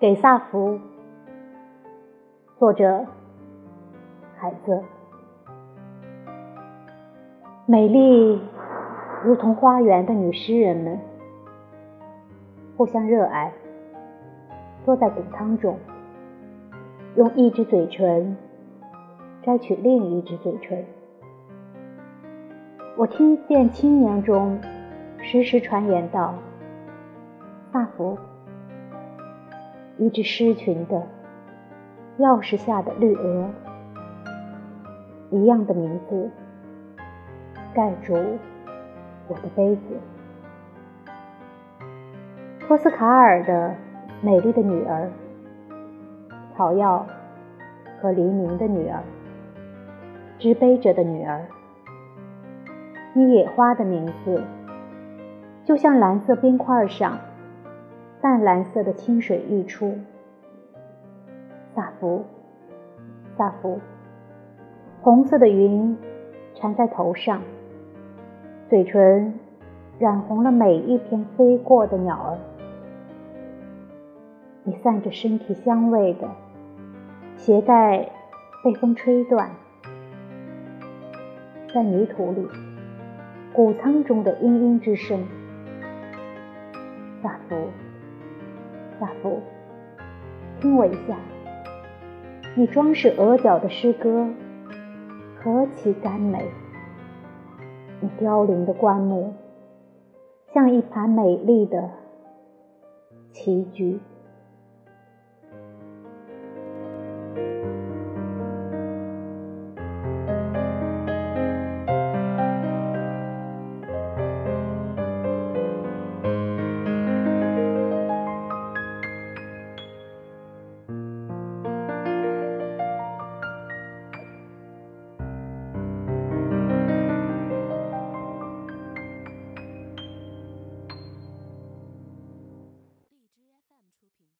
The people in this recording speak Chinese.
给萨福，作者海子。美丽如同花园的女诗人们，互相热爱，坐在谷仓中，用一只嘴唇摘取另一只嘴唇。我听见青年中时时传言道：“萨福。”一只狮群的钥匙下的绿鹅，一样的名字盖住我的杯子。托斯卡尔的美丽的女儿，草药和黎明的女儿，执杯者的女儿。你野花的名字，就像蓝色边块上。淡蓝色的清水溢出，萨福，萨福，红色的云缠在头上，嘴唇染红了每一片飞过的鸟儿。你散着身体香味的鞋带被风吹断，在泥土里，谷仓中的嘤嘤之声，大夫，听我一下，你装饰额角的诗歌何其甘美！你凋零的棺木，像一盘美丽的棋局。